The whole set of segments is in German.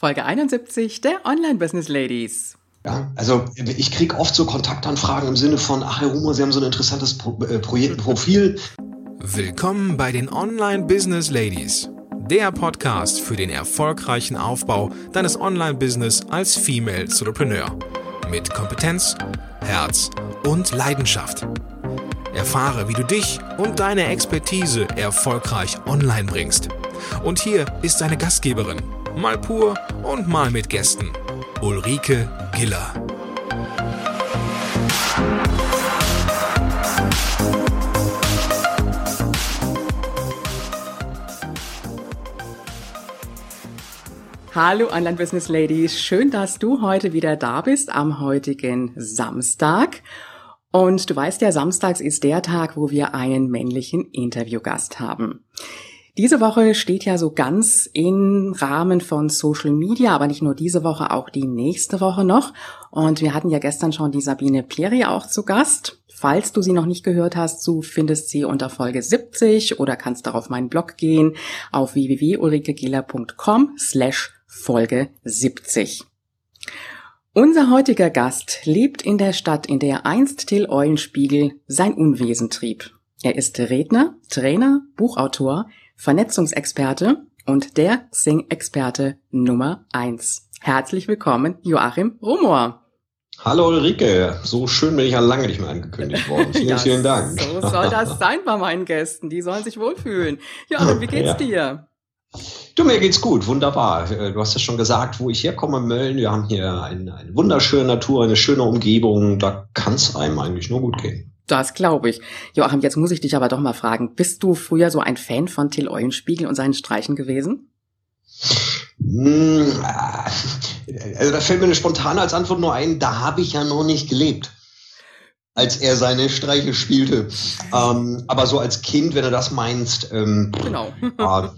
Folge 71 der Online Business Ladies. Ja, also ich kriege oft so Kontaktanfragen im Sinne von, ach Herr Humor, Sie haben so ein interessantes Pro äh, Projektprofil. Willkommen bei den Online Business Ladies, der Podcast für den erfolgreichen Aufbau deines Online-Business als Female Entrepreneur. Mit Kompetenz, Herz und Leidenschaft. Erfahre, wie du dich und deine Expertise erfolgreich online bringst. Und hier ist deine Gastgeberin, mal pur und mal mit Gästen. Ulrike Giller. Hallo Online Business Ladies, schön, dass du heute wieder da bist am heutigen Samstag. Und du weißt ja, samstags ist der Tag, wo wir einen männlichen Interviewgast haben. Diese Woche steht ja so ganz im Rahmen von Social Media, aber nicht nur diese Woche, auch die nächste Woche noch. Und wir hatten ja gestern schon die Sabine Pleri auch zu Gast. Falls du sie noch nicht gehört hast, du findest sie unter Folge 70 oder kannst darauf meinen Blog gehen auf www.ulrikegela.com slash Folge 70. Unser heutiger Gast lebt in der Stadt, in der einst Till Eulenspiegel sein Unwesen trieb. Er ist Redner, Trainer, Buchautor, Vernetzungsexperte und der Sing-Experte Nummer eins. Herzlich willkommen, Joachim Rumor. Hallo Ulrike, so schön bin ich ja lange nicht mehr angekündigt worden. Vielen, ja, vielen Dank. So soll das sein bei meinen Gästen, die sollen sich wohlfühlen. Joachim, wie geht's ja. dir? Du, mir geht's gut, wunderbar. Äh, du hast ja schon gesagt, wo ich herkomme, Mölln. Wir haben hier eine, eine wunderschöne Natur, eine schöne Umgebung. Da kann's einem eigentlich nur gut gehen. Das glaube ich. Joachim, jetzt muss ich dich aber doch mal fragen, bist du früher so ein Fan von Till Eulenspiegel und seinen Streichen gewesen? Hm, also da fällt mir eine spontane als Antwort nur ein, da habe ich ja noch nicht gelebt, als er seine Streiche spielte. Ähm, aber so als Kind, wenn du das meinst, ähm, genau. äh,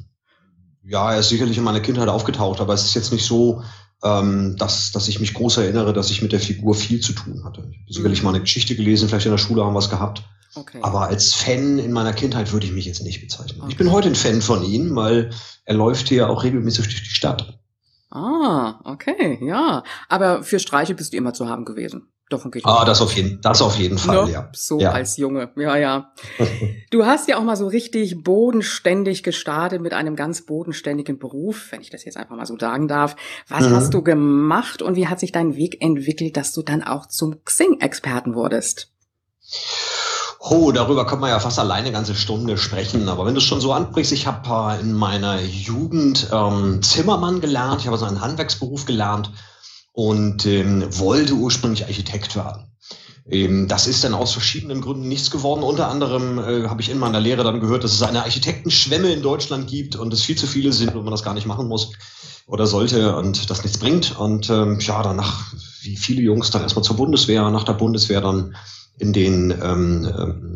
ja, er ist sicherlich in meiner Kindheit aufgetaucht, aber es ist jetzt nicht so, ähm, dass, dass ich mich groß erinnere, dass ich mit der Figur viel zu tun hatte. Ich habe sicherlich mhm. mal eine Geschichte gelesen, vielleicht in der Schule haben wir es gehabt. Okay. Aber als Fan in meiner Kindheit würde ich mich jetzt nicht bezeichnen. Okay. Ich bin heute ein Fan von ihm, weil er läuft hier auch regelmäßig durch die Stadt. Ah, okay, ja. Aber für Streiche bist du immer zu haben gewesen. Davon geht ah, das auf jeden, das auf jeden Fall, ne? ja. So ja. als Junge, ja, ja. du hast ja auch mal so richtig bodenständig gestartet mit einem ganz bodenständigen Beruf, wenn ich das jetzt einfach mal so sagen darf. Was mhm. hast du gemacht und wie hat sich dein Weg entwickelt, dass du dann auch zum Xing-Experten wurdest? Oh, darüber kann man ja fast alleine eine ganze Stunde sprechen. Aber wenn du es schon so ansprichst, ich habe äh, in meiner Jugend ähm, Zimmermann gelernt, ich habe so einen Handwerksberuf gelernt und ähm, wollte ursprünglich Architekt werden. Ähm, das ist dann aus verschiedenen Gründen nichts geworden. Unter anderem äh, habe ich in meiner Lehre dann gehört, dass es eine Architektenschwemme in Deutschland gibt und es viel zu viele sind und man das gar nicht machen muss oder sollte und das nichts bringt. Und ähm, ja, danach, wie viele Jungs, dann erstmal zur Bundeswehr, nach der Bundeswehr dann in den, ähm,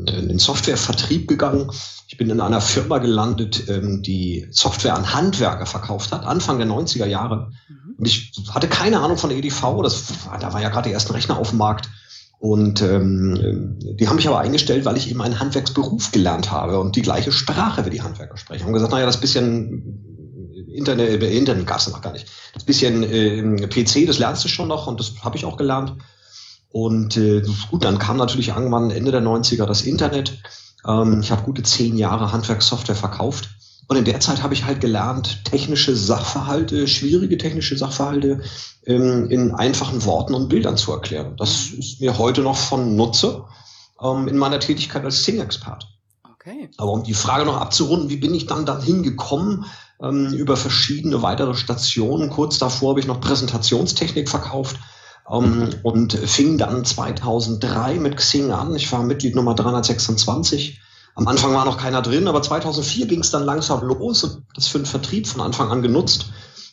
äh, in den Softwarevertrieb gegangen. Ich bin in einer Firma gelandet, ähm, die Software an Handwerker verkauft hat, Anfang der 90er Jahre. Mhm. Und ich hatte keine Ahnung von der EDV, das, da war ja gerade die ersten Rechner auf dem Markt. Und ähm, die haben mich aber eingestellt, weil ich eben einen Handwerksberuf gelernt habe und die gleiche Sprache wie die Handwerker sprechen. Haben gesagt, naja, das bisschen Internet, äh, Internet gab es noch gar nicht. Das bisschen äh, PC, das lernst du schon noch und das habe ich auch gelernt. Und äh, gut, dann kam natürlich irgendwann Ende der 90er das Internet. Ähm, ich habe gute zehn Jahre Handwerkssoftware verkauft. Und in der Zeit habe ich halt gelernt, technische Sachverhalte, schwierige technische Sachverhalte ähm, in einfachen Worten und Bildern zu erklären. Das ist mir heute noch von Nutze ähm, in meiner Tätigkeit als Sing-Expert. Okay. Aber um die Frage noch abzurunden, wie bin ich dann dahin gekommen? Ähm, über verschiedene weitere Stationen. Kurz davor habe ich noch Präsentationstechnik verkauft ähm, und fing dann 2003 mit Xing an. Ich war Mitglied Nummer 326. Am Anfang war noch keiner drin, aber 2004 ging es dann langsam los und das für den Vertrieb von Anfang an genutzt.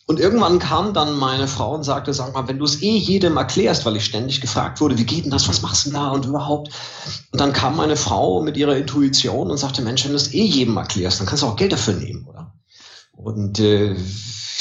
Und irgendwann kam dann meine Frau und sagte, sag mal, wenn du es eh jedem erklärst, weil ich ständig gefragt wurde, wie geht denn das, was machst du denn da und überhaupt? Und dann kam meine Frau mit ihrer Intuition und sagte, Mensch, wenn du es eh jedem erklärst, dann kannst du auch Geld dafür nehmen, oder? Und äh,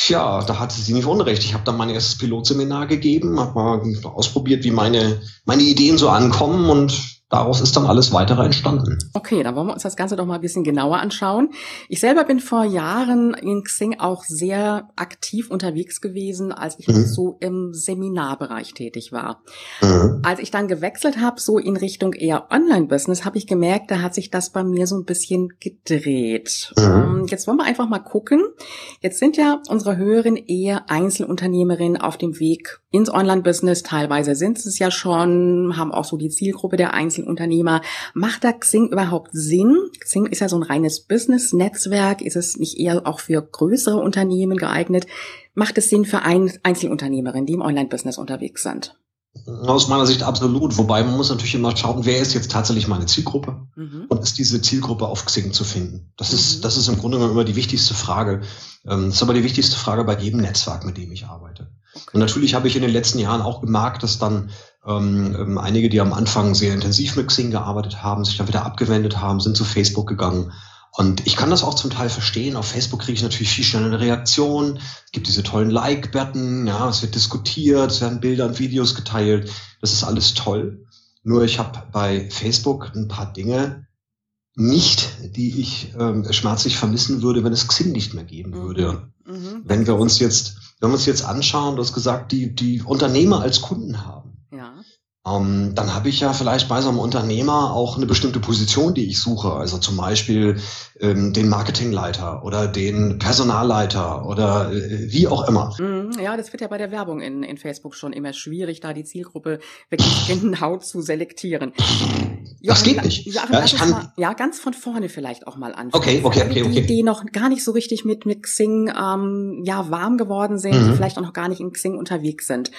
ja, da hatte sie nicht unrecht. Ich habe dann mein erstes Pilotseminar gegeben, habe mal ausprobiert, wie meine, meine Ideen so ankommen und daraus ist dann alles weitere entstanden. Okay, dann wollen wir uns das Ganze doch mal ein bisschen genauer anschauen. Ich selber bin vor Jahren in Xing auch sehr aktiv unterwegs gewesen, als ich mhm. so im Seminarbereich tätig war. Mhm. Als ich dann gewechselt habe, so in Richtung eher Online-Business, habe ich gemerkt, da hat sich das bei mir so ein bisschen gedreht. Mhm. Ähm, jetzt wollen wir einfach mal gucken. Jetzt sind ja unsere Hörerinnen eher Einzelunternehmerinnen auf dem Weg ins Online-Business. Teilweise sind es ja schon, haben auch so die Zielgruppe der Einzel Einzelunternehmer. Macht da Xing überhaupt Sinn? Xing ist ja so ein reines Business-Netzwerk. Ist es nicht eher auch für größere Unternehmen geeignet? Macht es Sinn für Einzelunternehmerinnen, die im Online-Business unterwegs sind? Aus meiner Sicht absolut. Wobei man muss natürlich immer schauen, wer ist jetzt tatsächlich meine Zielgruppe mhm. und ist diese Zielgruppe auf Xing zu finden. Das ist, mhm. das ist im Grunde genommen immer die wichtigste Frage. Ähm, das ist aber die wichtigste Frage bei jedem Netzwerk, mit dem ich arbeite. Okay. Und natürlich habe ich in den letzten Jahren auch gemerkt, dass dann ähm, ähm, einige, die am Anfang sehr intensiv mit Xing gearbeitet haben, sich dann wieder abgewendet haben, sind zu Facebook gegangen. Und ich kann das auch zum Teil verstehen. Auf Facebook kriege ich natürlich viel schneller eine Reaktion. Es gibt diese tollen Like-Button, ja, es wird diskutiert, es werden Bilder und Videos geteilt. Das ist alles toll. Nur ich habe bei Facebook ein paar Dinge nicht, die ich ähm, schmerzlich vermissen würde, wenn es Xing nicht mehr geben würde. Mhm. Mhm. Wenn wir uns jetzt, wenn wir uns jetzt anschauen, du hast gesagt, die, die Unternehmer als Kunden haben ähm, dann habe ich ja vielleicht bei so einem Unternehmer auch eine bestimmte Position, die ich suche. Also zum Beispiel ähm, den Marketingleiter oder den Personalleiter oder äh, wie auch immer. Mhm, ja, das wird ja bei der Werbung in, in Facebook schon immer schwierig, da die Zielgruppe wirklich genau zu selektieren. das geht nicht. Ja, ja, ich kann, mal, ja, ganz von vorne vielleicht auch mal anfangen. Okay, okay, okay, okay. Die, die noch gar nicht so richtig mit, mit Xing ähm, ja, warm geworden sind, mhm. die vielleicht auch noch gar nicht in Xing unterwegs sind.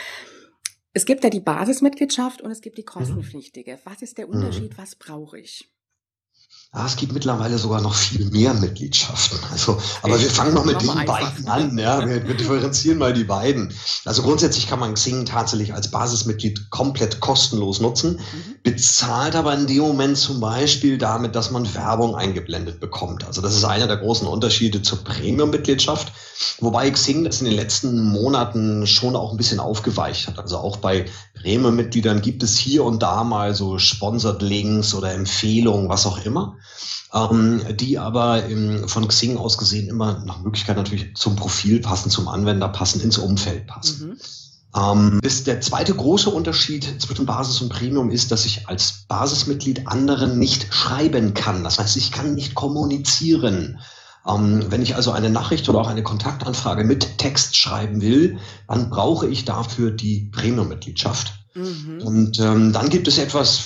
Es gibt ja die Basismitgliedschaft und es gibt die mhm. kostenpflichtige. Was ist der mhm. Unterschied? Was brauche ich? Ah, es gibt mittlerweile sogar noch viel mehr Mitgliedschaften. Also, aber wir fangen noch mit den beiden an. Ja, wir, wir, differenzieren mal die beiden. Also grundsätzlich kann man Xing tatsächlich als Basismitglied komplett kostenlos nutzen, mhm. bezahlt aber in dem Moment zum Beispiel damit, dass man Werbung eingeblendet bekommt. Also das ist einer der großen Unterschiede zur Premium-Mitgliedschaft, wobei Xing das in den letzten Monaten schon auch ein bisschen aufgeweicht hat. Also auch bei Premium-Mitgliedern gibt es hier und da mal so Sponsored Links oder Empfehlungen, was auch immer ähm, die aber im, von Xing aus gesehen immer nach Möglichkeit natürlich zum Profil passen, zum Anwender passen, ins Umfeld passen. Mhm. Ähm, das, der zweite große Unterschied zwischen Basis und Premium ist, dass ich als Basismitglied anderen nicht schreiben kann. Das heißt, ich kann nicht kommunizieren. Ähm, wenn ich also eine Nachricht oder auch eine Kontaktanfrage mit Text schreiben will, dann brauche ich dafür die Premium-Mitgliedschaft. Mhm. Und ähm, dann gibt es etwas,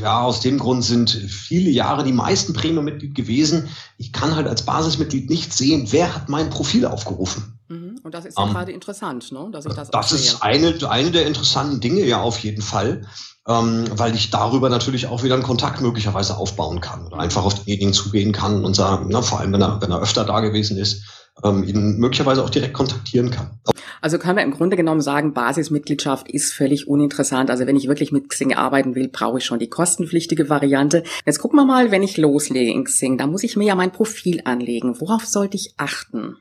ja, aus dem Grund sind viele Jahre die meisten Premium-Mitglied gewesen. Ich kann halt als Basismitglied nicht sehen, wer hat mein Profil aufgerufen. Mhm. Und das ist ja um, ähm, gerade interessant, ne? dass ich das Das ist eine, eine der interessanten Dinge, ja, auf jeden Fall. Ähm, weil ich darüber natürlich auch wieder einen Kontakt möglicherweise aufbauen kann oder einfach auf denjenigen zugehen kann und sagen, na, vor allem wenn er, wenn er öfter da gewesen ist, ähm, ihn möglicherweise auch direkt kontaktieren kann. Also können wir im Grunde genommen sagen, Basismitgliedschaft ist völlig uninteressant. Also wenn ich wirklich mit Xing arbeiten will, brauche ich schon die kostenpflichtige Variante. Jetzt gucken wir mal, wenn ich loslege in Xing, da muss ich mir ja mein Profil anlegen. Worauf sollte ich achten?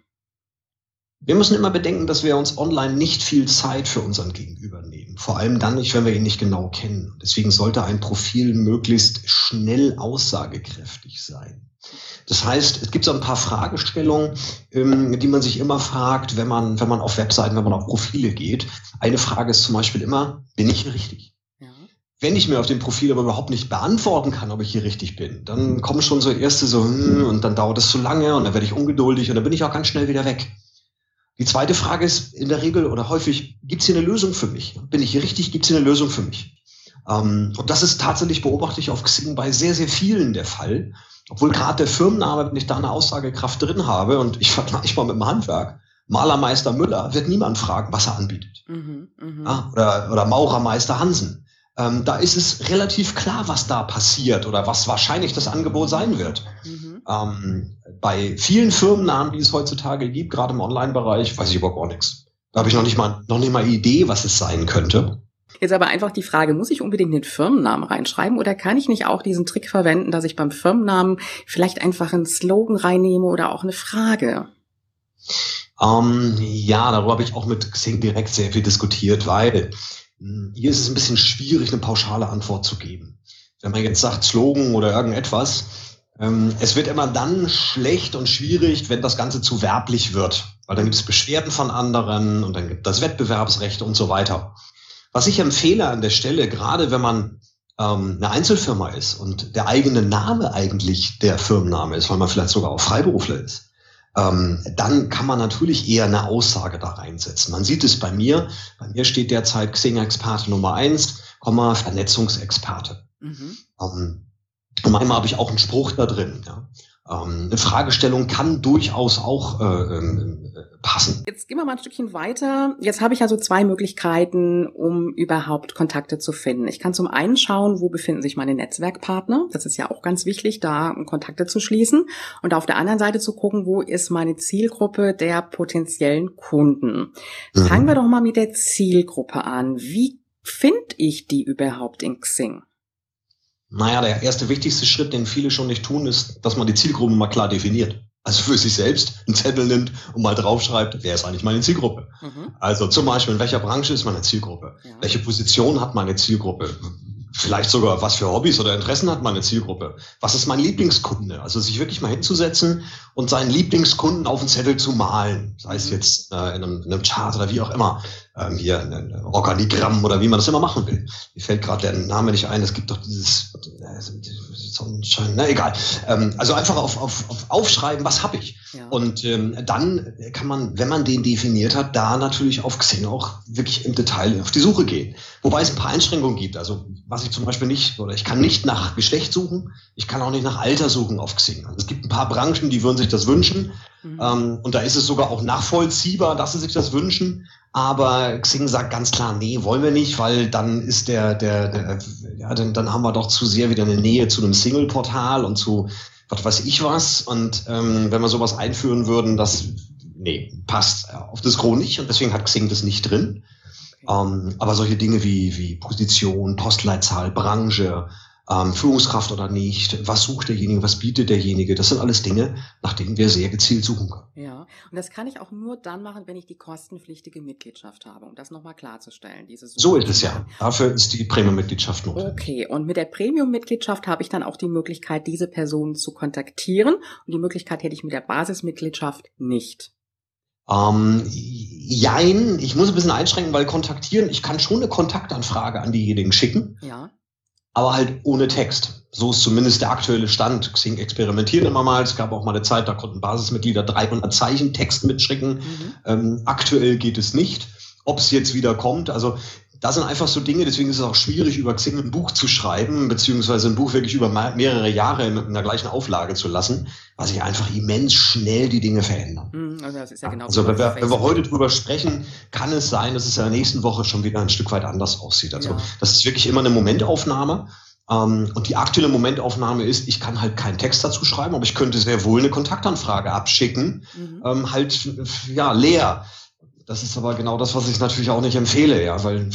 Wir müssen immer bedenken, dass wir uns online nicht viel Zeit für unseren Gegenüber nehmen. Vor allem dann nicht, wenn wir ihn nicht genau kennen. Deswegen sollte ein Profil möglichst schnell aussagekräftig sein. Das heißt, es gibt so ein paar Fragestellungen, ähm, die man sich immer fragt, wenn man, wenn man auf Webseiten, wenn man auf Profile geht. Eine Frage ist zum Beispiel immer, bin ich hier richtig? Ja. Wenn ich mir auf dem Profil aber überhaupt nicht beantworten kann, ob ich hier richtig bin, dann kommen schon so erste so, hm, und dann dauert es zu lange und dann werde ich ungeduldig und dann bin ich auch ganz schnell wieder weg. Die zweite Frage ist in der Regel oder häufig, gibt es hier eine Lösung für mich? Bin ich hier richtig? Gibt es hier eine Lösung für mich? Ähm, und das ist tatsächlich, beobachte ich auf Xing bei sehr, sehr vielen der Fall. Obwohl gerade der Firmenname, wenn ich da eine Aussagekraft drin habe und ich vergleiche mal mit dem Handwerk, Malermeister Müller wird niemand fragen, was er anbietet. Mhm, mh. ja, oder, oder Maurermeister Hansen. Ähm, da ist es relativ klar, was da passiert oder was wahrscheinlich das Angebot sein wird. Mhm. Ähm, bei vielen Firmennamen, die es heutzutage gibt, gerade im Online-Bereich, weiß ich überhaupt auch nichts. Da habe ich noch nicht mal noch nicht mal Idee, was es sein könnte. Jetzt aber einfach die Frage, muss ich unbedingt den Firmennamen reinschreiben oder kann ich nicht auch diesen Trick verwenden, dass ich beim Firmennamen vielleicht einfach einen Slogan reinnehme oder auch eine Frage? Ähm, ja, darüber habe ich auch mit Xing direkt sehr viel diskutiert, weil hm, hier ist es ein bisschen schwierig, eine pauschale Antwort zu geben. wenn man jetzt sagt Slogan oder irgendetwas, es wird immer dann schlecht und schwierig, wenn das Ganze zu werblich wird. Weil dann gibt es Beschwerden von anderen und dann gibt es Wettbewerbsrecht und so weiter. Was ich empfehle an der Stelle, gerade wenn man ähm, eine Einzelfirma ist und der eigene Name eigentlich der Firmenname ist, weil man vielleicht sogar auch Freiberufler ist, ähm, dann kann man natürlich eher eine Aussage da reinsetzen. Man sieht es bei mir. Bei mir steht derzeit Xing-Experte Nummer eins, Vernetzungsexperte. Mhm. Ähm, und manchmal habe ich auch einen Spruch da drin. Ja. Ähm, eine Fragestellung kann durchaus auch äh, äh, passen. Jetzt gehen wir mal ein Stückchen weiter. Jetzt habe ich also zwei Möglichkeiten, um überhaupt Kontakte zu finden. Ich kann zum einen schauen, wo befinden sich meine Netzwerkpartner. Das ist ja auch ganz wichtig, da Kontakte zu schließen. Und auf der anderen Seite zu gucken, wo ist meine Zielgruppe der potenziellen Kunden. Mhm. Fangen wir doch mal mit der Zielgruppe an. Wie finde ich die überhaupt in Xing? Naja, der erste wichtigste Schritt, den viele schon nicht tun, ist, dass man die Zielgruppe mal klar definiert. Also für sich selbst einen Zettel nimmt und mal draufschreibt, wer ist eigentlich meine Zielgruppe? Mhm. Also zum Beispiel, in welcher Branche ist meine Zielgruppe? Ja. Welche Position hat meine Zielgruppe? vielleicht sogar, was für Hobbys oder Interessen hat meine Zielgruppe? Was ist mein Lieblingskunde? Also sich wirklich mal hinzusetzen und seinen Lieblingskunden auf den Zettel zu malen, sei es mhm. jetzt äh, in, einem, in einem Chart oder wie auch immer, ähm, hier ein Organigramm oder wie man das immer machen will. Mir fällt gerade der Name nicht ein. Es gibt doch dieses äh, Sonnenschein, na egal. Ähm, also einfach auf, auf, auf aufschreiben, was habe ich? Ja. Und ähm, dann kann man, wenn man den definiert hat, da natürlich auf Xing auch wirklich im Detail auf die Suche gehen. Wobei es ein paar Einschränkungen gibt. Also was ich zum Beispiel nicht, oder ich kann nicht nach Geschlecht suchen, ich kann auch nicht nach Alter suchen auf Xing. Also es gibt ein paar Branchen, die würden sich das wünschen. Mhm. Ähm, und da ist es sogar auch nachvollziehbar, dass sie sich das wünschen. Aber Xing sagt ganz klar, nee, wollen wir nicht, weil dann ist der, der, der ja, dann, dann haben wir doch zu sehr wieder eine Nähe zu einem Single-Portal und zu was weiß ich was. Und ähm, wenn wir sowas einführen würden, das nee, passt auf das Gros nicht und deswegen hat Xing das nicht drin. Ähm, aber solche Dinge wie, wie Position, Postleitzahl, Branche, ähm, Führungskraft oder nicht, was sucht derjenige, was bietet derjenige, das sind alles Dinge, nach denen wir sehr gezielt suchen können. Ja, und das kann ich auch nur dann machen, wenn ich die kostenpflichtige Mitgliedschaft habe, um das nochmal klarzustellen. Diese so ist es ja. Dafür ist die Premium-Mitgliedschaft notwendig. Okay, und mit der Premium-Mitgliedschaft habe ich dann auch die Möglichkeit, diese Personen zu kontaktieren und die Möglichkeit hätte ich mit der Basismitgliedschaft nicht. Ähm, jein, ich muss ein bisschen einschränken, weil kontaktieren, ich kann schon eine Kontaktanfrage an diejenigen schicken. Ja. Aber halt ohne Text. So ist zumindest der aktuelle Stand. Xing experimentiert immer mal. Es gab auch mal eine Zeit, da konnten Basismitglieder 300 Zeichen Text mitschicken. Mhm. Ähm, aktuell geht es nicht. Ob es jetzt wieder kommt, also das sind einfach so Dinge, deswegen ist es auch schwierig, über Xing ein Buch zu schreiben, beziehungsweise ein Buch wirklich über mehrere Jahre in, der gleichen Auflage zu lassen, weil sich einfach immens schnell die Dinge verändern. Hm, also, das ist ja genau also wenn, wir, wenn wir heute drüber sprechen, kann es sein, dass es in der nächsten Woche schon wieder ein Stück weit anders aussieht. Also ja. das ist wirklich immer eine Momentaufnahme. Ähm, und die aktuelle Momentaufnahme ist, ich kann halt keinen Text dazu schreiben, aber ich könnte sehr wohl eine Kontaktanfrage abschicken, mhm. ähm, halt ja leer. Das ist aber genau das, was ich natürlich auch nicht empfehle, ja, weil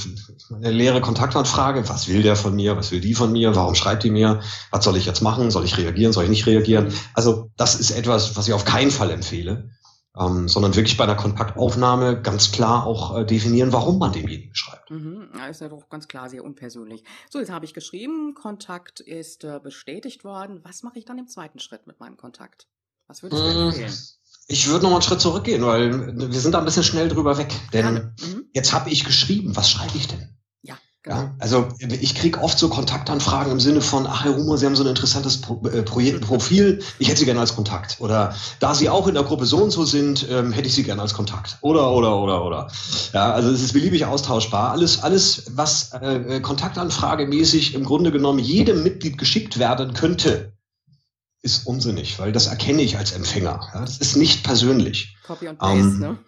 eine leere Kontaktanfrage, was will der von mir, was will die von mir, warum schreibt die mir, was soll ich jetzt machen, soll ich reagieren, soll ich nicht reagieren? Also das ist etwas, was ich auf keinen Fall empfehle, ähm, sondern wirklich bei einer Kontaktaufnahme ganz klar auch äh, definieren, warum man demjenigen schreibt. Mhm, ist ja doch ganz klar sehr unpersönlich. So, jetzt habe ich geschrieben, Kontakt ist äh, bestätigt worden. Was mache ich dann im zweiten Schritt mit meinem Kontakt? Was würdest du mmh. empfehlen? Ich würde noch mal einen Schritt zurückgehen, weil wir sind da ein bisschen schnell drüber weg. Denn mhm. jetzt habe ich geschrieben, was schreibe ich denn? Ja, genau. Ja, also ich kriege oft so Kontaktanfragen im Sinne von, ach Herr Humor, Sie haben so ein interessantes Pro äh, Projekt, Profil, ich hätte Sie gerne als Kontakt. Oder da Sie auch in der Gruppe so und so sind, ähm, hätte ich Sie gerne als Kontakt. Oder, oder, oder, oder. Ja, also es ist beliebig austauschbar. Alles, alles, was äh, Kontaktanfragemäßig im Grunde genommen jedem Mitglied geschickt werden könnte, ist unsinnig, weil das erkenne ich als Empfänger. Ja, das ist nicht persönlich. Copy and Paste, ähm, ne?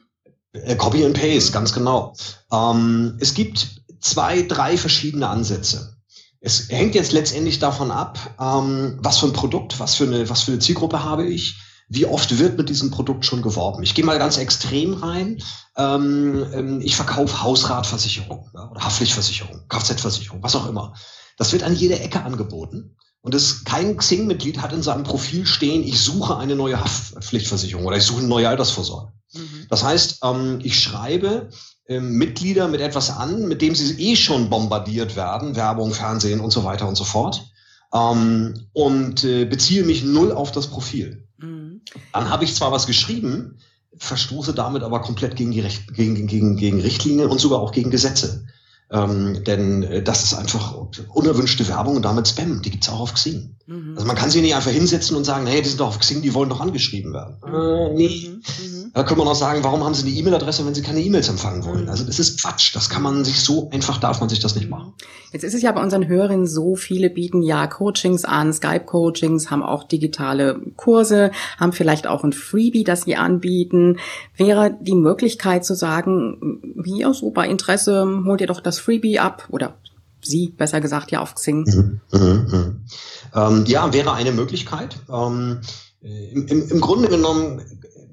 Äh, Copy and Paste, mhm. ganz genau. Ähm, es gibt zwei, drei verschiedene Ansätze. Es hängt jetzt letztendlich davon ab, ähm, was für ein Produkt, was für eine, was für eine Zielgruppe habe ich, wie oft wird mit diesem Produkt schon geworben. Ich gehe mal ganz extrem rein. Ähm, ähm ich verkaufe Hausratversicherung ja, oder Haftpflichtversicherung, Kfz-Versicherung, was auch immer. Das wird an jeder Ecke angeboten. Und das, kein Xing-Mitglied hat in seinem Profil stehen, ich suche eine neue Haftpflichtversicherung oder ich suche eine neue Altersvorsorge. Mhm. Das heißt, ähm, ich schreibe ähm, Mitglieder mit etwas an, mit dem sie eh schon bombardiert werden, Werbung, Fernsehen und so weiter und so fort. ähm, und äh, beziehe mich null auf das Profil. Mhm. Dann habe ich zwar was geschrieben, verstoße damit aber komplett gegen die Recht, gegen, gegen, gegen Richtlinien und sogar auch gegen Gesetze. Ähm, denn äh, das ist einfach unerwünschte Werbung und damit Spam. Die gibt's auch auf Xing. Mhm. Also man kann sich nicht einfach hinsetzen und sagen, hey, die sind doch auf Xing, die wollen doch angeschrieben werden. Mhm. Äh, nee. Mhm. Da kann man auch sagen, warum haben sie eine E-Mail-Adresse, wenn sie keine E-Mails empfangen wollen? Mhm. Also das ist Quatsch. Das kann man sich so einfach, darf man sich das nicht machen. Jetzt ist es ja bei unseren Hörern so, viele bieten ja Coachings an, Skype-Coachings, haben auch digitale Kurse, haben vielleicht auch ein Freebie, das sie anbieten. Wäre die Möglichkeit zu sagen, hier so bei Interesse, holt ihr doch das Freebie ab oder Sie, besser gesagt, ja auf Xing. Mhm, mhm, mhm. Ähm, ja, wäre eine Möglichkeit. Ähm, im, Im Grunde genommen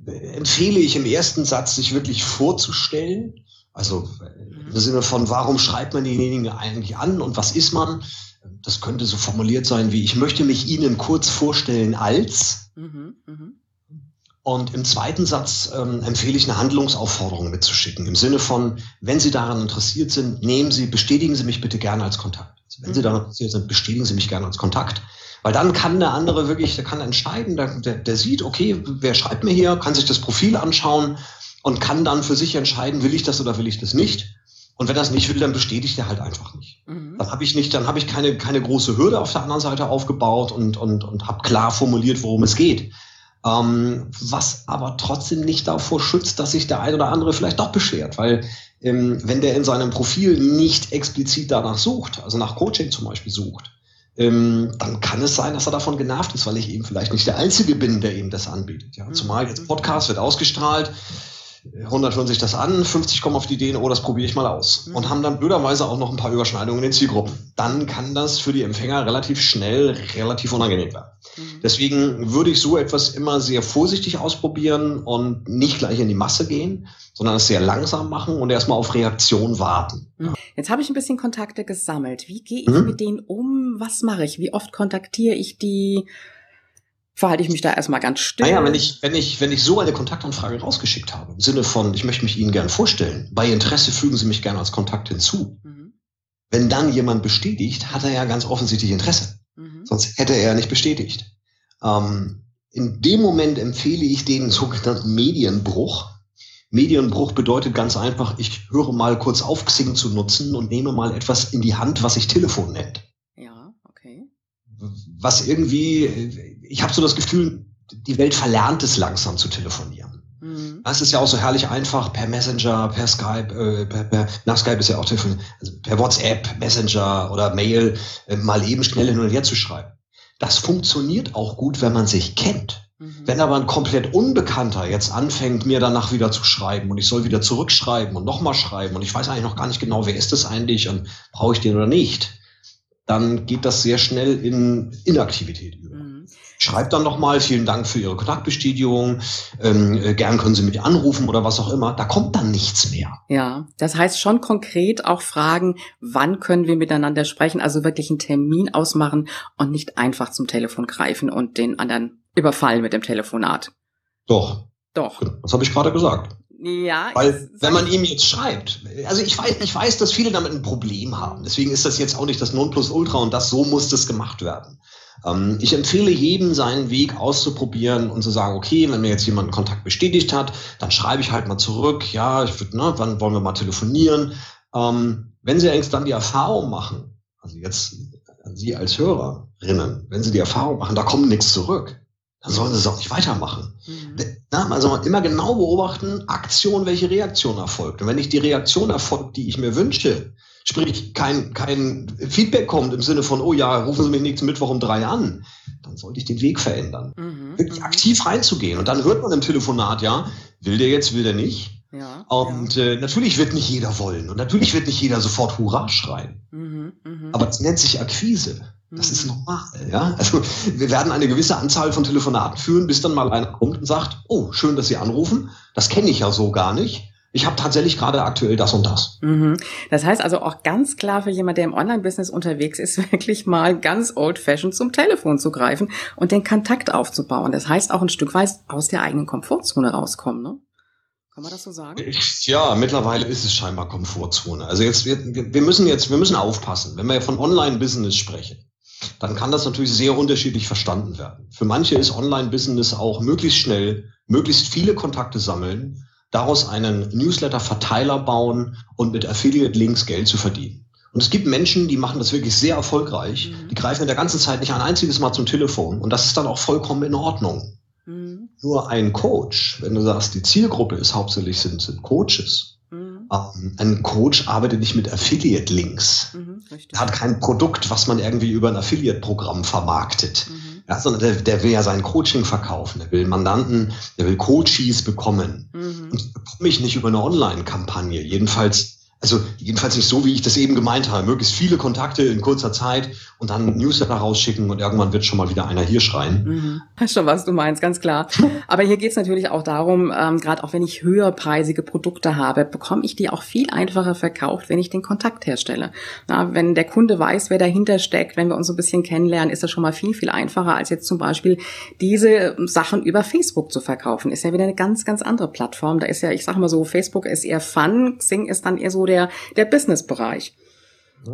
empfehle ich im ersten Satz, sich wirklich vorzustellen. Also im Sinne von, warum schreibt man denjenigen eigentlich an und was ist man? Das könnte so formuliert sein wie, ich möchte mich Ihnen kurz vorstellen als. Mhm, mh. Und im zweiten Satz ähm, empfehle ich eine Handlungsaufforderung mitzuschicken. Im Sinne von, wenn Sie daran interessiert sind, nehmen Sie, bestätigen Sie mich bitte gerne als Kontakt. Also wenn Sie daran interessiert sind, bestätigen Sie mich gerne als Kontakt. Weil dann kann der andere wirklich, der kann entscheiden, der, der, sieht, okay, wer schreibt mir hier, kann sich das Profil anschauen und kann dann für sich entscheiden, will ich das oder will ich das nicht. Und wenn das nicht will, dann bestätigt er halt einfach nicht. Mhm. Dann habe ich nicht, dann habe ich keine, keine große Hürde auf der anderen Seite aufgebaut und, und, und habe klar formuliert, worum es geht. Ähm, was aber trotzdem nicht davor schützt, dass sich der ein oder andere vielleicht doch beschwert, weil ähm, wenn der in seinem Profil nicht explizit danach sucht, also nach Coaching zum Beispiel sucht, ähm, dann kann es sein, dass er davon genervt ist, weil ich eben vielleicht nicht der Einzige bin, der ihm das anbietet. Ja? Zumal jetzt Podcast wird ausgestrahlt, 100 hören sich das an, 50 kommen auf die Idee, oh, das probiere ich mal aus. Mhm. Und haben dann blöderweise auch noch ein paar Überschneidungen in den Zielgruppen. Dann kann das für die Empfänger relativ schnell, relativ unangenehm werden. Mhm. Deswegen würde ich so etwas immer sehr vorsichtig ausprobieren und nicht gleich in die Masse gehen, sondern es sehr langsam machen und erstmal auf Reaktion warten. Mhm. Jetzt habe ich ein bisschen Kontakte gesammelt. Wie gehe ich mhm. mit denen um? Was mache ich? Wie oft kontaktiere ich die? Verhalte ich mich da erstmal ganz still. Naja, wenn ich, wenn ich, wenn ich so eine Kontaktanfrage rausgeschickt habe, im Sinne von, ich möchte mich Ihnen gern vorstellen, bei Interesse fügen Sie mich gerne als Kontakt hinzu. Mhm. Wenn dann jemand bestätigt, hat er ja ganz offensichtlich Interesse. Mhm. Sonst hätte er ja nicht bestätigt. Ähm, in dem Moment empfehle ich den sogenannten Medienbruch. Medienbruch bedeutet ganz einfach, ich höre mal kurz auf, Xing zu nutzen und nehme mal etwas in die Hand, was sich Telefon nennt. Ja, okay. Was irgendwie ich habe so das Gefühl, die Welt verlernt es langsam zu telefonieren. Mhm. Das ist ja auch so herrlich einfach per Messenger, per Skype, äh, per, per, nach Skype ist ja auch Telefon, also per WhatsApp, Messenger oder Mail äh, mal eben schnell hin und her zu schreiben. Das funktioniert auch gut, wenn man sich kennt. Mhm. Wenn aber ein komplett Unbekannter jetzt anfängt, mir danach wieder zu schreiben und ich soll wieder zurückschreiben und nochmal schreiben und ich weiß eigentlich noch gar nicht genau, wer ist das eigentlich und brauche ich den oder nicht, dann geht das sehr schnell in Inaktivität über. Schreibt dann nochmal, vielen Dank für Ihre Kontaktbestätigung, ähm, äh, gern können Sie mich anrufen oder was auch immer. Da kommt dann nichts mehr. Ja, das heißt schon konkret auch fragen, wann können wir miteinander sprechen, also wirklich einen Termin ausmachen und nicht einfach zum Telefon greifen und den anderen überfallen mit dem Telefonat. Doch. Doch. Genau, das habe ich gerade gesagt. Ja. Weil, wenn man ihm jetzt schreibt, also ich weiß, ich weiß, dass viele damit ein Problem haben. Deswegen ist das jetzt auch nicht das Nonplusultra und das, so muss das gemacht werden. Ähm, ich empfehle jedem, seinen Weg auszuprobieren und zu sagen, okay, wenn mir jetzt jemand einen Kontakt bestätigt hat, dann schreibe ich halt mal zurück, ja, ich würde, ne, wann wollen wir mal telefonieren? Ähm, wenn Sie allerdings dann die Erfahrung machen, also jetzt an Sie als Hörerinnen, wenn Sie die Erfahrung machen, da kommt nichts zurück, dann sollen Sie es auch nicht weitermachen. Mhm. Na, also immer genau beobachten, Aktion, welche Reaktion erfolgt. Und wenn nicht die Reaktion erfolgt, die ich mir wünsche, sprich kein, kein Feedback kommt im Sinne von, oh ja, rufen Sie mich nächsten Mittwoch um drei an, dann sollte ich den Weg verändern. Mhm, Wirklich mhm. aktiv reinzugehen. Und dann hört man im Telefonat, ja, will der jetzt, will der nicht. Ja, und ja. Äh, natürlich wird nicht jeder wollen und natürlich wird nicht jeder sofort Hurra schreien. Mhm, mh. Aber es nennt sich Akquise. Das ist mhm. normal, ja. Also wir werden eine gewisse Anzahl von Telefonaten führen, bis dann mal einer kommt und sagt, oh, schön, dass Sie anrufen. Das kenne ich ja so gar nicht ich habe tatsächlich gerade aktuell das und das. Mhm. Das heißt also auch ganz klar für jemand, der im Online-Business unterwegs ist, wirklich mal ganz old-fashioned zum Telefon zu greifen und den Kontakt aufzubauen. Das heißt auch ein Stück weit aus der eigenen Komfortzone rauskommen, ne? Kann man das so sagen? Ja, mittlerweile ist es scheinbar Komfortzone. Also jetzt, wir, wir müssen jetzt, wir müssen aufpassen, wenn wir von Online-Business sprechen. dann kann das natürlich sehr unterschiedlich verstanden werden. Für manche ist Online-Business auch möglichst schnell, möglichst viele Kontakte sammeln, daraus einen Newsletter-Verteiler bauen und mit Affiliate-Links Geld zu verdienen. Und es gibt Menschen, die machen das wirklich sehr erfolgreich. Mhm. Die greifen in der ganzen Zeit nicht ein einziges Mal zum Telefon. Und das ist dann auch vollkommen in Ordnung. Mhm. Nur ein Coach, wenn du sagst, die Zielgruppe ist hauptsächlich sind, sind Coaches, ähm, ein Coach arbeitet nicht mit Affiliate-Links. Mhm, er hat kein Produkt, was man irgendwie über ein Affiliate-Programm vermarktet. Mhm. Ja, sondern der, der, will ja sein Coaching verkaufen. Der will Mandanten, der will Coaches bekommen. Mhm. Bekomme ich nicht über eine Online-Kampagne. Jedenfalls also jedenfalls nicht so, wie ich das eben gemeint habe. Möglichst viele Kontakte in kurzer Zeit und dann Newsletter rausschicken und irgendwann wird schon mal wieder einer hier schreien. Mhm. Weiß schon, was du meinst, ganz klar. Aber hier geht es natürlich auch darum, ähm, gerade auch wenn ich höherpreisige Produkte habe, bekomme ich die auch viel einfacher verkauft, wenn ich den Kontakt herstelle. Na, wenn der Kunde weiß, wer dahinter steckt, wenn wir uns so ein bisschen kennenlernen, ist das schon mal viel, viel einfacher, als jetzt zum Beispiel diese Sachen über Facebook zu verkaufen. Ist ja wieder eine ganz, ganz andere Plattform. Da ist ja, ich sag mal so, Facebook ist eher Fun, Xing ist dann eher so der der, der Business-Bereich.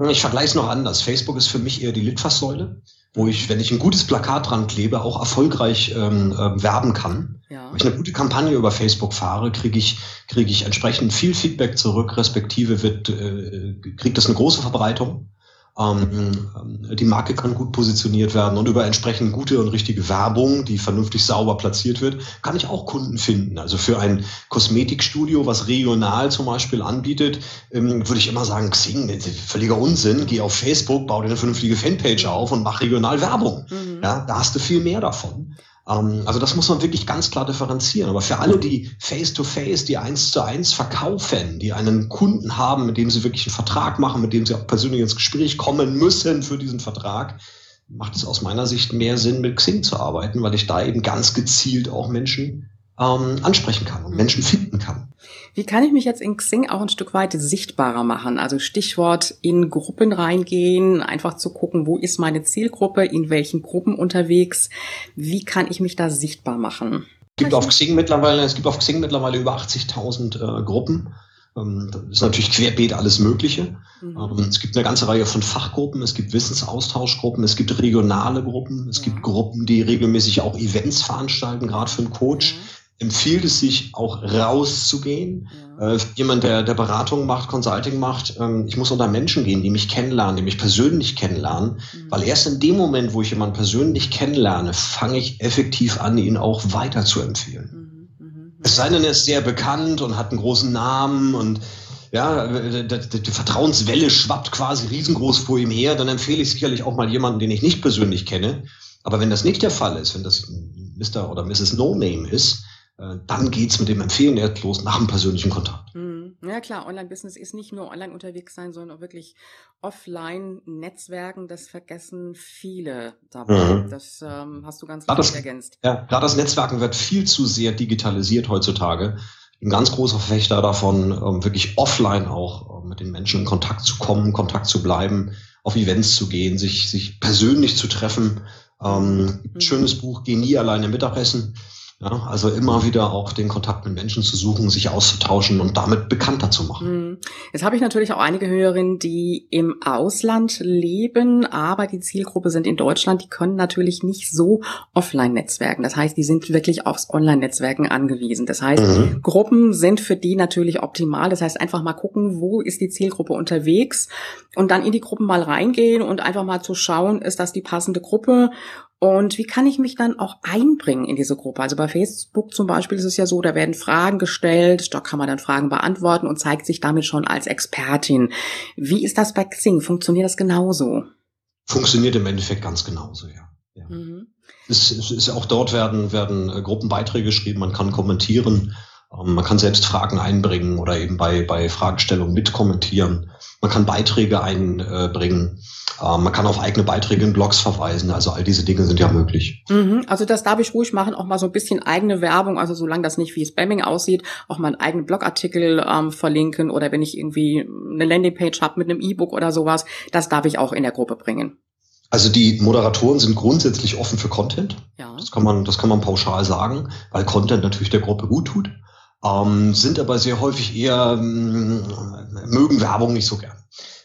Ich vergleiche es noch anders. Facebook ist für mich eher die Litfaßsäule, wo ich, wenn ich ein gutes Plakat dran klebe, auch erfolgreich ähm, äh, werben kann. Ja. Wenn ich eine gute Kampagne über Facebook fahre, kriege ich, kriege ich entsprechend viel Feedback zurück, respektive wird, äh, kriegt das eine große Verbreitung. Ähm, ähm, die Marke kann gut positioniert werden und über entsprechend gute und richtige Werbung, die vernünftig sauber platziert wird, kann ich auch Kunden finden. Also für ein Kosmetikstudio, was regional zum Beispiel anbietet, ähm, würde ich immer sagen, Xing, völliger Unsinn, geh auf Facebook, bau dir eine vernünftige Fanpage auf und mach regional Werbung. Mhm. Ja, da hast du viel mehr davon. Ähm, also das muss man wirklich ganz klar differenzieren. Aber für alle, die face-to-face, -face, die eins zu eins verkaufen, die einen Kunden haben, mit dem sie wirklich einen Vertrag machen, mit dem sie auch persönlich ins Gespräch kommen müssen für diesen Vertrag, macht es aus meiner Sicht mehr Sinn, mit Xing zu arbeiten, weil ich da eben ganz gezielt auch Menschen ähm, ansprechen kann und Menschen finden kann. Wie kann ich mich jetzt in Xing auch ein Stück weit sichtbarer machen? Also Stichwort in Gruppen reingehen, einfach zu gucken, wo ist meine Zielgruppe, in welchen Gruppen unterwegs, wie kann ich mich da sichtbar machen? Es gibt auf Xing mittlerweile, es gibt auf Xing mittlerweile über 80.000 äh, Gruppen. Ähm, das ist natürlich querbeet alles Mögliche. Mhm. Ähm, es gibt eine ganze Reihe von Fachgruppen, es gibt Wissensaustauschgruppen, es gibt regionale Gruppen, es ja. gibt Gruppen, die regelmäßig auch Events veranstalten, gerade für einen Coach. Mhm empfiehlt es sich auch rauszugehen. Ja. Äh, jemand, der, der Beratung macht, Consulting macht, ähm, ich muss unter Menschen gehen, die mich kennenlernen, die mich persönlich kennenlernen, mhm. weil erst in dem Moment, wo ich jemanden persönlich kennenlerne, fange ich effektiv an, ihn auch weiter zu empfehlen. Mhm. Mhm. Es sei denn, er ist sehr bekannt und hat einen großen Namen und ja, die Vertrauenswelle schwappt quasi riesengroß vor ihm her, dann empfehle ich sicherlich auch mal jemanden, den ich nicht persönlich kenne. Aber wenn das nicht der Fall ist, wenn das Mr. oder Mrs. No Name ist, dann geht's mit dem Empfehlen erst los nach dem persönlichen Kontakt. Mhm. Ja klar, Online-Business ist nicht nur online unterwegs sein, sondern auch wirklich offline Netzwerken. Das vergessen viele dabei. Mhm. Das ähm, hast du ganz gut ergänzt. Ja, gerade das Netzwerken wird viel zu sehr digitalisiert heutzutage. Ein ganz großer Fechter davon, ähm, wirklich offline auch äh, mit den Menschen in Kontakt zu kommen, Kontakt zu bleiben, auf Events zu gehen, sich, sich persönlich zu treffen. Ähm, mhm. Schönes Buch, Geh nie alleine Mittagessen ja, also immer wieder auch den Kontakt mit Menschen zu suchen, sich auszutauschen und damit bekannter zu machen. Hm. Jetzt habe ich natürlich auch einige Hörerinnen, die im Ausland leben, aber die Zielgruppe sind in Deutschland. Die können natürlich nicht so offline netzwerken. Das heißt, die sind wirklich aufs Online-Netzwerken angewiesen. Das heißt, mhm. Gruppen sind für die natürlich optimal. Das heißt, einfach mal gucken, wo ist die Zielgruppe unterwegs und dann in die Gruppen mal reingehen und einfach mal zu schauen, ist das die passende Gruppe und wie kann ich mich dann auch einbringen in diese Gruppe? Also bei Facebook zum Beispiel ist es ja so, da werden Fragen gestellt, da kann man dann Fragen beantworten und zeigt sich damit schon als Expertin. Wie ist das bei Xing? Funktioniert das genauso? Funktioniert im Endeffekt ganz genauso, ja. ja. Mhm. Es, es ist auch dort werden, werden äh, Gruppenbeiträge geschrieben, man kann kommentieren, man kann selbst Fragen einbringen oder eben bei, bei Fragestellungen mitkommentieren. Man kann Beiträge einbringen. Ähm, man kann auf eigene Beiträge in Blogs verweisen. Also all diese Dinge sind ja möglich. Mhm, also das darf ich ruhig machen, auch mal so ein bisschen eigene Werbung, also solange das nicht wie Spamming aussieht, auch mal einen eigenen Blogartikel ähm, verlinken oder wenn ich irgendwie eine Landingpage habe mit einem E-Book oder sowas, das darf ich auch in der Gruppe bringen. Also die Moderatoren sind grundsätzlich offen für Content. Ja. Das kann man, das kann man pauschal sagen, weil Content natürlich der Gruppe gut tut. Ähm, sind aber sehr häufig eher, ähm, mögen Werbung nicht so gern.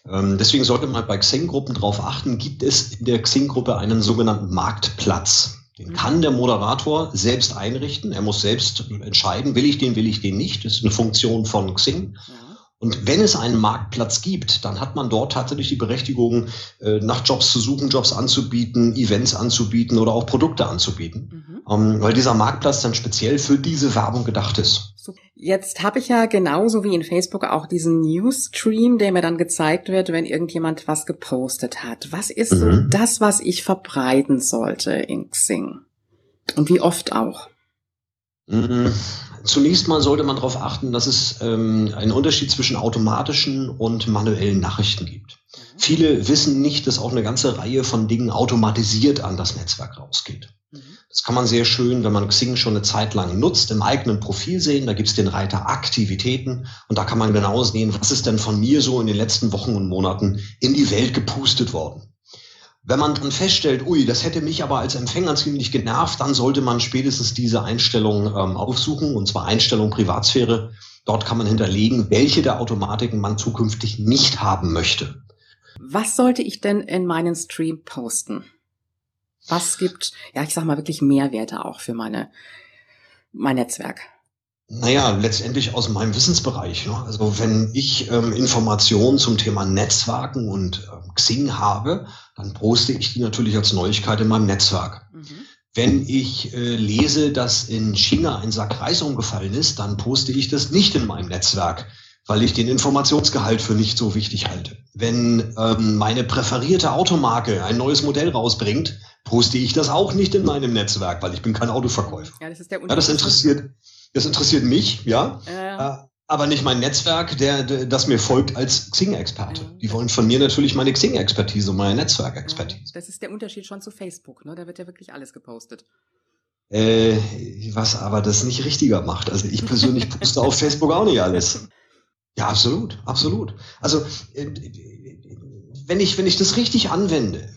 Ähm, deswegen sollte man bei Xing-Gruppen darauf achten, gibt es in der Xing-Gruppe einen sogenannten Marktplatz. Den kann der Moderator selbst einrichten. Er muss selbst entscheiden, will ich den, will ich den nicht. Das ist eine Funktion von Xing. Ja. Und wenn es einen Marktplatz gibt, dann hat man dort tatsächlich die Berechtigung, äh, nach Jobs zu suchen, Jobs anzubieten, Events anzubieten oder auch Produkte anzubieten, mhm. Ähm, weil dieser Marktplatz dann speziell für diese Werbung gedacht ist. Jetzt habe ich ja genauso wie in Facebook auch diesen Newsstream, der mir dann gezeigt wird, wenn irgendjemand was gepostet hat. Was ist mhm. das, was ich verbreiten sollte in Xing? Und wie oft auch? Mhm. Zunächst mal sollte man darauf achten, dass es ähm, einen Unterschied zwischen automatischen und manuellen Nachrichten gibt. Mhm. Viele wissen nicht, dass auch eine ganze Reihe von Dingen automatisiert an das Netzwerk rausgeht. Mhm. Das kann man sehr schön, wenn man Xing schon eine Zeit lang nutzt, im eigenen Profil sehen. Da gibt es den Reiter Aktivitäten und da kann man genau sehen, was ist denn von mir so in den letzten Wochen und Monaten in die Welt gepustet worden. Wenn man dann feststellt, ui, das hätte mich aber als Empfänger ziemlich genervt, dann sollte man spätestens diese Einstellung ähm, aufsuchen, und zwar Einstellung Privatsphäre. Dort kann man hinterlegen, welche der Automatiken man zukünftig nicht haben möchte. Was sollte ich denn in meinen Stream posten? Was gibt, ja, ich sag mal wirklich Mehrwerte auch für meine, mein Netzwerk? Naja, letztendlich aus meinem Wissensbereich. Ne? Also wenn ich ähm, Informationen zum Thema Netzwerken und ähm, Xing habe, dann poste ich die natürlich als Neuigkeit in meinem Netzwerk. Mhm. Wenn ich äh, lese, dass in China ein Sack Reis umgefallen ist, dann poste ich das nicht in meinem Netzwerk, weil ich den Informationsgehalt für nicht so wichtig halte. Wenn ähm, meine präferierte Automarke ein neues Modell rausbringt, poste ich das auch nicht in meinem Netzwerk, weil ich bin kein Autoverkäufer. Ja, das ist der Unterschied. Ja, das interessiert, das interessiert mich, ja. Äh. Aber nicht mein Netzwerk, der, der das mir folgt als Xing-Experte. Ja. Die wollen von mir natürlich meine Xing-Expertise und meine Netzwerkexpertise. Das ist der Unterschied schon zu Facebook, ne? Da wird ja wirklich alles gepostet. Äh, was aber das nicht richtiger macht. Also ich persönlich poste auf Facebook auch nicht alles. Ja, absolut, absolut. Also äh, wenn ich, wenn ich das richtig anwende,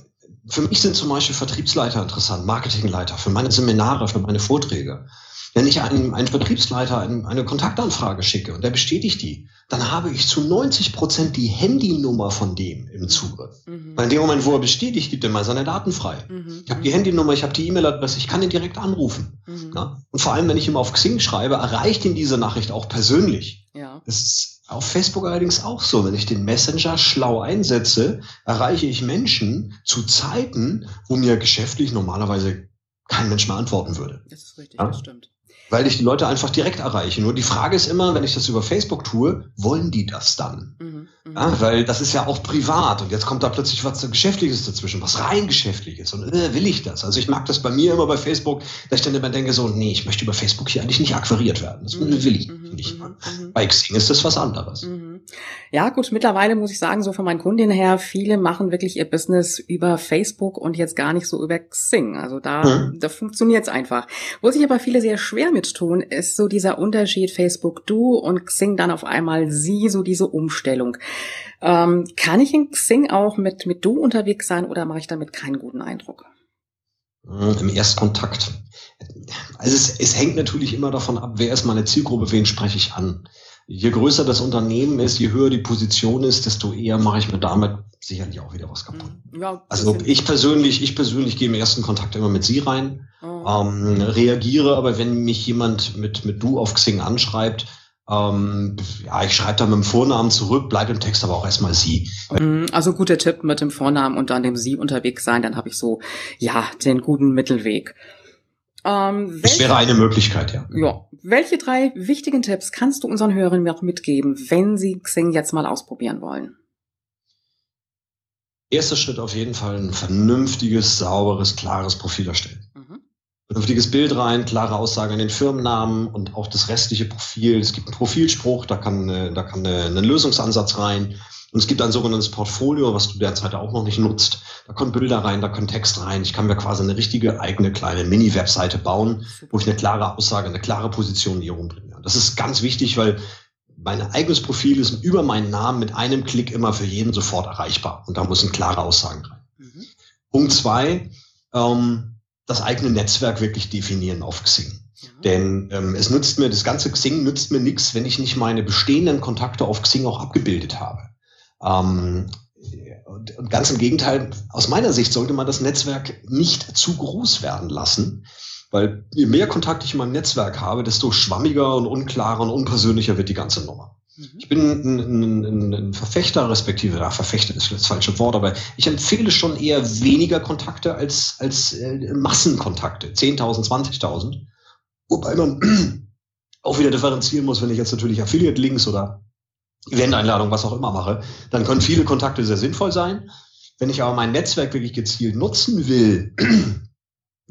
für mich sind zum Beispiel Vertriebsleiter interessant, Marketingleiter, für meine Seminare, für meine Vorträge. Wenn ich einem, einem Vertriebsleiter eine, eine Kontaktanfrage schicke und der bestätigt die, dann habe ich zu 90 Prozent die Handynummer von dem im Zugriff. Mhm. Weil in dem Moment, wo er bestätigt, gibt er mal seine Daten frei. Mhm. Ich habe die Handynummer, ich habe die E-Mail-Adresse, ich kann ihn direkt anrufen. Mhm. Ja? Und vor allem, wenn ich ihm auf Xing schreibe, erreicht ihn diese Nachricht auch persönlich. Ja. Das ist auf Facebook allerdings auch so. Wenn ich den Messenger schlau einsetze, erreiche ich Menschen zu Zeiten, wo mir geschäftlich normalerweise kein Mensch mehr antworten würde. Das ist richtig, ja? das stimmt weil ich die Leute einfach direkt erreiche. Nur die Frage ist immer, wenn ich das über Facebook tue, wollen die das dann? Mhm, mhm. ja, weil das ist ja auch privat und jetzt kommt da plötzlich was Geschäftliches dazwischen, was rein Geschäftliches und äh, will ich das? Also ich mag das bei mir immer bei Facebook, dass ich dann immer denke so, nee, ich möchte über Facebook hier eigentlich nicht akquiriert werden. Das mhm, will ich mhm, nicht. Mhm, mhm. Bei Xing ist das was anderes. Ja gut, mittlerweile muss ich sagen, so von meinen Kundinnen her, viele machen wirklich ihr Business über Facebook und jetzt gar nicht so über Xing. Also da, da funktioniert es einfach. Wo sich aber viele sehr schwer mit mit tun, ist so dieser Unterschied Facebook Du und Xing dann auf einmal Sie, so diese Umstellung. Ähm, kann ich in Xing auch mit, mit Du unterwegs sein oder mache ich damit keinen guten Eindruck? Hm, Im Erstkontakt. Also es, es hängt natürlich immer davon ab, wer ist meine Zielgruppe, wen spreche ich an. Je größer das Unternehmen ist, je höher die Position ist, desto eher mache ich mir damit sicherlich auch wieder was kaputt. Ja, also ich persönlich, ich persönlich gehe im ersten Kontakt immer mit Sie rein ähm, reagiere aber, wenn mich jemand mit, mit Du auf Xing anschreibt, ähm, ja, ich schreibe dann mit dem Vornamen zurück, bleibt im Text aber auch erstmal Sie. Mhm, also guter Tipp mit dem Vornamen und dann dem Sie unterwegs sein, dann habe ich so, ja, den guten Mittelweg. Ähm, das wäre eine Möglichkeit, ja. Ja. Welche drei wichtigen Tipps kannst du unseren Hörern noch mitgeben, wenn sie Xing jetzt mal ausprobieren wollen? Erster Schritt auf jeden Fall ein vernünftiges, sauberes, klares Profil erstellen vernünftiges Bild rein, klare Aussage an den Firmennamen und auch das restliche Profil. Es gibt einen Profilspruch, da kann, äh, da kann ein Lösungsansatz rein. Und es gibt ein sogenanntes Portfolio, was du derzeit auch noch nicht nutzt. Da kommen Bilder rein, da kommt Text rein. Ich kann mir quasi eine richtige eigene kleine Mini-Webseite bauen, wo ich eine klare Aussage, eine klare Positionierung bringe. Das ist ganz wichtig, weil mein eigenes Profil ist über meinen Namen mit einem Klick immer für jeden sofort erreichbar. Und da müssen klare Aussagen rein. Mhm. Punkt zwei, ähm, das eigene Netzwerk wirklich definieren auf Xing. Mhm. Denn ähm, es nützt mir, das ganze Xing nützt mir nichts, wenn ich nicht meine bestehenden Kontakte auf Xing auch abgebildet habe. Ähm, und ganz im Gegenteil, aus meiner Sicht sollte man das Netzwerk nicht zu groß werden lassen, weil je mehr Kontakt ich in meinem Netzwerk habe, desto schwammiger und unklarer und unpersönlicher wird die ganze Nummer. Mhm. Ich bin ein, ein, ein Verfechter, respektive, ja, Verfechter ist das falsche Wort, aber ich empfehle schon eher weniger Kontakte als, als äh, Massenkontakte, 10.000, 20.000. Wobei man auch wieder differenzieren muss, wenn ich jetzt natürlich Affiliate-Links oder Event-Einladung, was auch immer mache, dann können viele Kontakte sehr sinnvoll sein. Wenn ich aber mein Netzwerk wirklich gezielt nutzen will,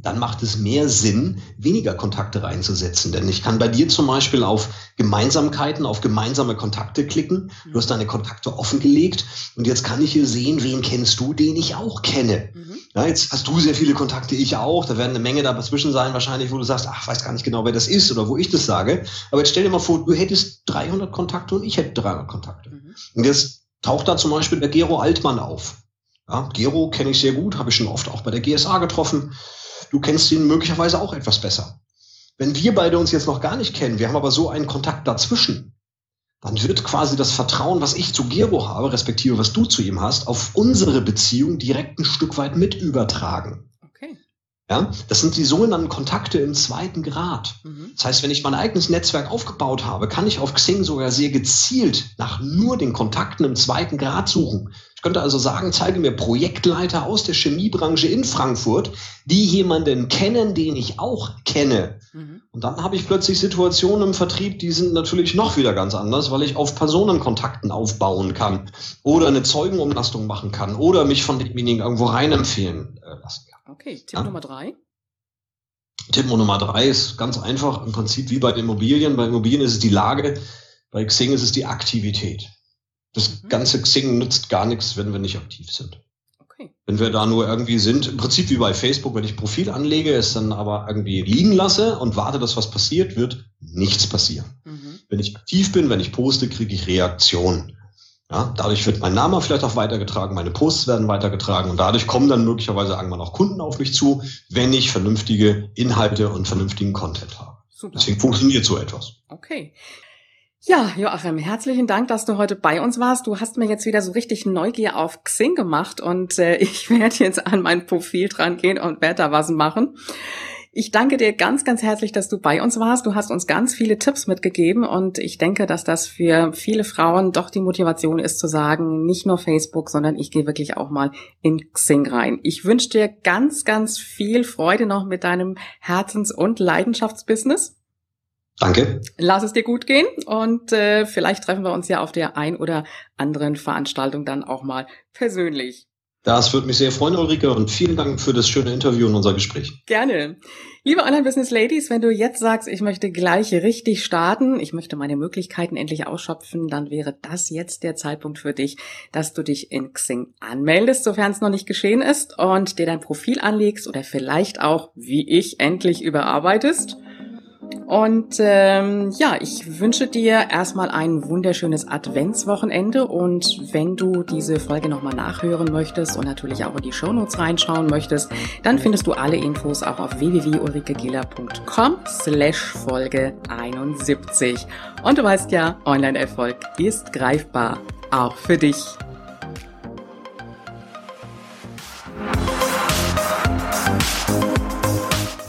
dann macht es mehr Sinn, weniger Kontakte reinzusetzen. Denn ich kann bei dir zum Beispiel auf Gemeinsamkeiten, auf gemeinsame Kontakte klicken. Du hast deine Kontakte offengelegt und jetzt kann ich hier sehen, wen kennst du, den ich auch kenne. Mhm. Ja, jetzt hast du sehr viele Kontakte, ich auch. Da werden eine Menge dazwischen sein, wahrscheinlich, wo du sagst, ach, weiß gar nicht genau, wer das ist oder wo ich das sage. Aber jetzt stell dir mal vor, du hättest 300 Kontakte und ich hätte 300 Kontakte. Mhm. Und jetzt taucht da zum Beispiel der Gero Altmann auf. Ja, Gero kenne ich sehr gut, habe ich schon oft auch bei der GSA getroffen du kennst ihn möglicherweise auch etwas besser. Wenn wir beide uns jetzt noch gar nicht kennen, wir haben aber so einen Kontakt dazwischen, dann wird quasi das Vertrauen, was ich zu Gero habe, respektive was du zu ihm hast, auf unsere Beziehung direkt ein Stück weit mit übertragen. Okay. Ja, das sind die sogenannten Kontakte im zweiten Grad. Mhm. Das heißt, wenn ich mein eigenes Netzwerk aufgebaut habe, kann ich auf Xing sogar sehr gezielt nach nur den Kontakten im zweiten Grad suchen. Ich könnte also sagen, zeige mir Projektleiter aus der Chemiebranche in Frankfurt, die jemanden kennen, den ich auch kenne. Mhm. Und dann habe ich plötzlich Situationen im Vertrieb, die sind natürlich noch wieder ganz anders, weil ich auf Personenkontakten aufbauen kann oder eine Zeugenumlastung machen kann oder mich von demjenigen irgendwo rein empfehlen äh, lassen kann. Okay, Tipp ja? Nummer drei. Tipp Nummer drei ist ganz einfach, im Prinzip wie bei den Immobilien. Bei Immobilien ist es die Lage, bei Xing ist es die Aktivität. Das mhm. ganze Xing nützt gar nichts, wenn wir nicht aktiv sind. Okay. Wenn wir da nur irgendwie sind, im Prinzip wie bei Facebook, wenn ich Profil anlege, es dann aber irgendwie liegen lasse und warte, dass was passiert, wird nichts passieren. Mhm. Wenn ich aktiv bin, wenn ich poste, kriege ich Reaktionen. Ja, dadurch wird mein Name vielleicht auch weitergetragen, meine Posts werden weitergetragen und dadurch kommen dann möglicherweise irgendwann auch Kunden auf mich zu, wenn ich vernünftige Inhalte und vernünftigen Content habe. Super. Deswegen funktioniert so etwas. Okay. Ja, Joachim, herzlichen Dank, dass du heute bei uns warst. Du hast mir jetzt wieder so richtig Neugier auf Xing gemacht und äh, ich werde jetzt an mein Profil dran gehen und werde da was machen. Ich danke dir ganz, ganz herzlich, dass du bei uns warst. Du hast uns ganz viele Tipps mitgegeben und ich denke, dass das für viele Frauen doch die Motivation ist zu sagen, nicht nur Facebook, sondern ich gehe wirklich auch mal in Xing rein. Ich wünsche dir ganz, ganz viel Freude noch mit deinem Herzens- und Leidenschaftsbusiness. Danke. Lass es dir gut gehen und äh, vielleicht treffen wir uns ja auf der ein oder anderen Veranstaltung dann auch mal persönlich. Das würde mich sehr freuen, Ulrike, und vielen Dank für das schöne Interview und unser Gespräch. Gerne. Liebe Online-Business-Ladies, wenn du jetzt sagst, ich möchte gleich richtig starten, ich möchte meine Möglichkeiten endlich ausschöpfen, dann wäre das jetzt der Zeitpunkt für dich, dass du dich in Xing anmeldest, sofern es noch nicht geschehen ist, und dir dein Profil anlegst oder vielleicht auch, wie ich, endlich überarbeitest und ähm, ja, ich wünsche dir erstmal ein wunderschönes Adventswochenende und wenn du diese Folge nochmal nachhören möchtest und natürlich auch in die Shownotes reinschauen möchtest, dann findest du alle Infos auch auf www.ulrikegiller.com slash Folge 71. Und du weißt ja, Online-Erfolg ist greifbar, auch für dich.